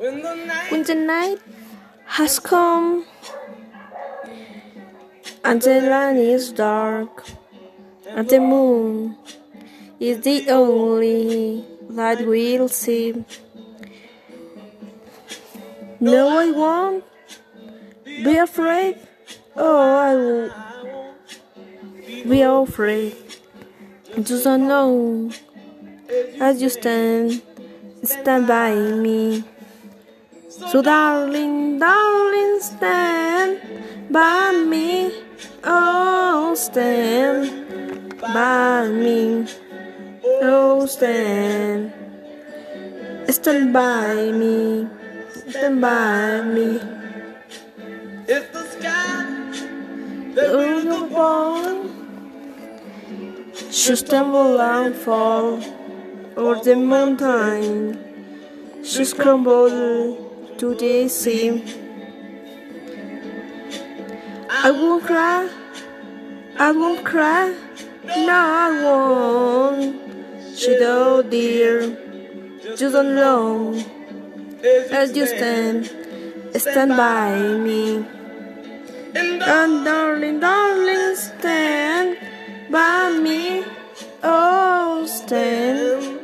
When the night when the night has come and the land is dark and the moon is the only light we'll see. No, I won't be afraid. Oh, I will be afraid. Just unknown as you stand, stand by me. So, darling, darling, stand by me. Oh, stand by me. Oh, stand. Stand by me. Stand by me. is the sky that the go ball should stumble and fall, or the mountain should crumble to the sea. I won't cry, I won't cry, no, I won't. Shed oh dear, just alone as you stand, stand by me. And darling, darling, stand by me. Oh, stand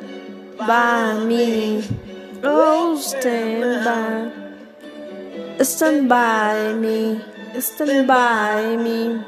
by me. Oh, stand by. Stand by me. Stand by me.